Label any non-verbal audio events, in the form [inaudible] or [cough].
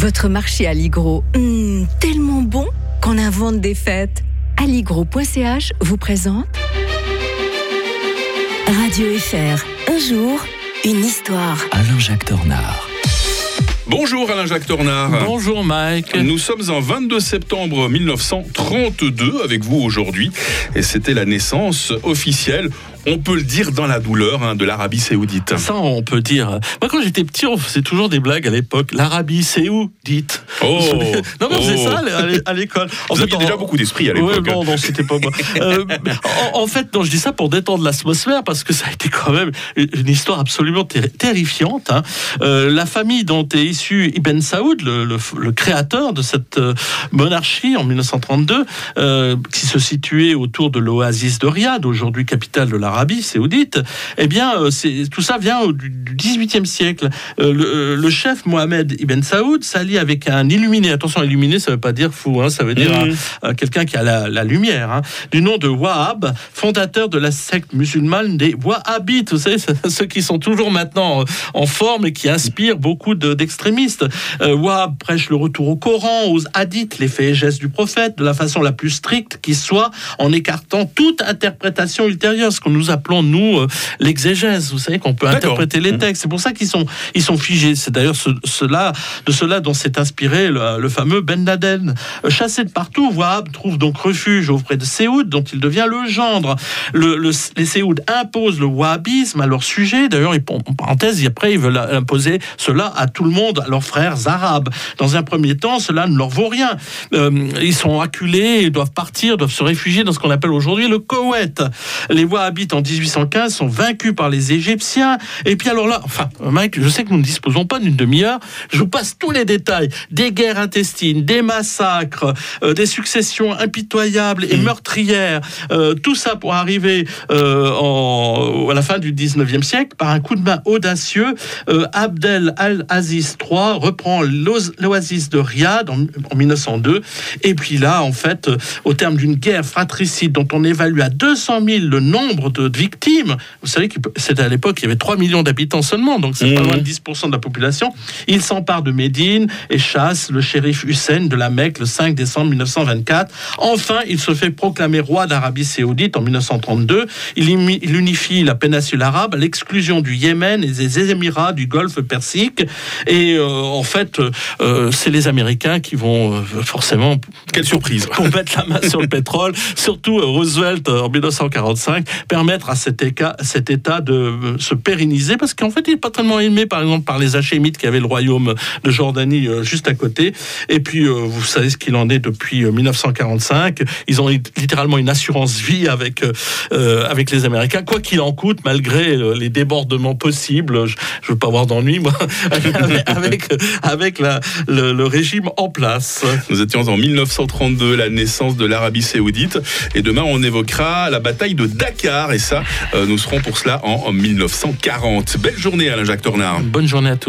Votre marché Alligro, hmm, tellement bon qu'on invente des fêtes. Alligro.ch vous présente Radio FR. Un jour, une histoire. Alain-Jacques Tornard. Bonjour Alain-Jacques Tornard. Bonjour Mike. Nous sommes en 22 septembre 1932 avec vous aujourd'hui et c'était la naissance officielle on peut le dire dans la douleur hein, de l'Arabie Saoudite. Ça, on peut dire. Moi, quand j'étais petit, on faisait toujours des blagues à l'époque. L'Arabie Saoudite. Oh, non, mais c'est oh. ça à l'école. Vous fait, déjà beaucoup d'esprit à l'époque. Ouais, non, non, c'était pas moi. [laughs] euh, en, en, fait, non, je dis ça pour détendre l'atmosphère parce que ça a été quand même une histoire absolument terrifiante. Hein. Euh, la famille dont est issu Ibn Saoud, le, le, le créateur de cette euh, monarchie en 1932, euh, qui se situait autour de l'oasis de Riyad, aujourd'hui capitale de la Arabie saoudite, eh bien, euh, c'est, tout ça vient du XVIIIe siècle. Euh, le, euh, le, chef Mohamed Ibn Saoud s'allie avec un illuminé. Attention, illuminé, ça veut pas dire fou, hein, ça veut dire mmh. quelqu'un qui a la, la lumière. Hein, du nom de Wahab, fondateur de la secte musulmane des Wahhabites. Vous savez, [laughs] ceux qui sont toujours maintenant en forme et qui inspirent beaucoup de, d'extrémistes. Wahab prêche le retour au Coran, aux hadiths, les faits et gestes du prophète, de la façon la plus stricte qui soit, en écartant toute interprétation ultérieure, ce qu'on nous appelons nous euh, l'exégèse. Vous savez qu'on peut interpréter les textes. C'est pour ça qu'ils sont ils sont figés. C'est d'ailleurs ce, cela de cela dont s'est inspiré le, le, fameux Ben Laden. Chassé de partout, Wahab trouve donc refuge auprès de Séoud, dont il devient le gendre. Le, le, les Séoud imposent le wahhabisme à leur sujet. D'ailleurs, en parenthèse, après, ils veulent imposer cela à tout le monde, à leurs frères arabes. Dans un premier temps, cela ne leur vaut rien. Euh, ils sont acculés, ils doivent partir, doivent se réfugier dans ce qu'on appelle aujourd'hui le Koweït. Les Wahhabites en 1815 sont vaincus par les Égyptiens. Et puis alors là, enfin, Mike, je sais que nous ne disposons pas d'une demi-heure. Je vous passe tous les détails des guerres intestines, des massacres, euh, des successions impitoyables et meurtrières. Euh, tout ça pour arriver euh, en, à la fin du 19e siècle par un coup de main audacieux. Abdel al-Aziz III reprend l'oasis de Riyad en, en 1902. Et puis là, en fait, au terme d'une guerre fratricide dont on évalue à 200 000 le nombre de victimes, vous savez que c'était à l'époque, il y avait 3 millions d'habitants seulement, donc c'est mmh. pas loin de 10% de la population. Il s'empare de Médine et chasse le shérif Hussein de la Mecque le 5 décembre 1924. Enfin, il se fait proclamer roi d'Arabie Saoudite en 1932. Il, il unifie la péninsule arabe à l'exclusion du Yémen et des Émirats du Golfe Persique. Et euh, en fait, euh, c'est les Américains qui vont euh, forcément. Quelle surprise [laughs] Pour mettre la main sur le pétrole. Surtout Roosevelt en 1945, à cet état, de se pérenniser parce qu'en fait, il n'est pas tellement aimé, par exemple, par les Hachémites qui avaient le royaume de Jordanie juste à côté. Et puis, vous savez ce qu'il en est depuis 1945. Ils ont littéralement une assurance vie avec, euh, avec les Américains, quoi qu'il en coûte, malgré les débordements possibles. Je veux pas avoir d'ennui, moi, [laughs] avec, avec le, régime en place. Nous étions en 1932, la naissance de l'Arabie Saoudite. Et demain, on évoquera la bataille de Dakar. Euh, nous serons pour cela en, en 1940. Belle journée, Alain-Jacques Tornard. Bonne journée à tous.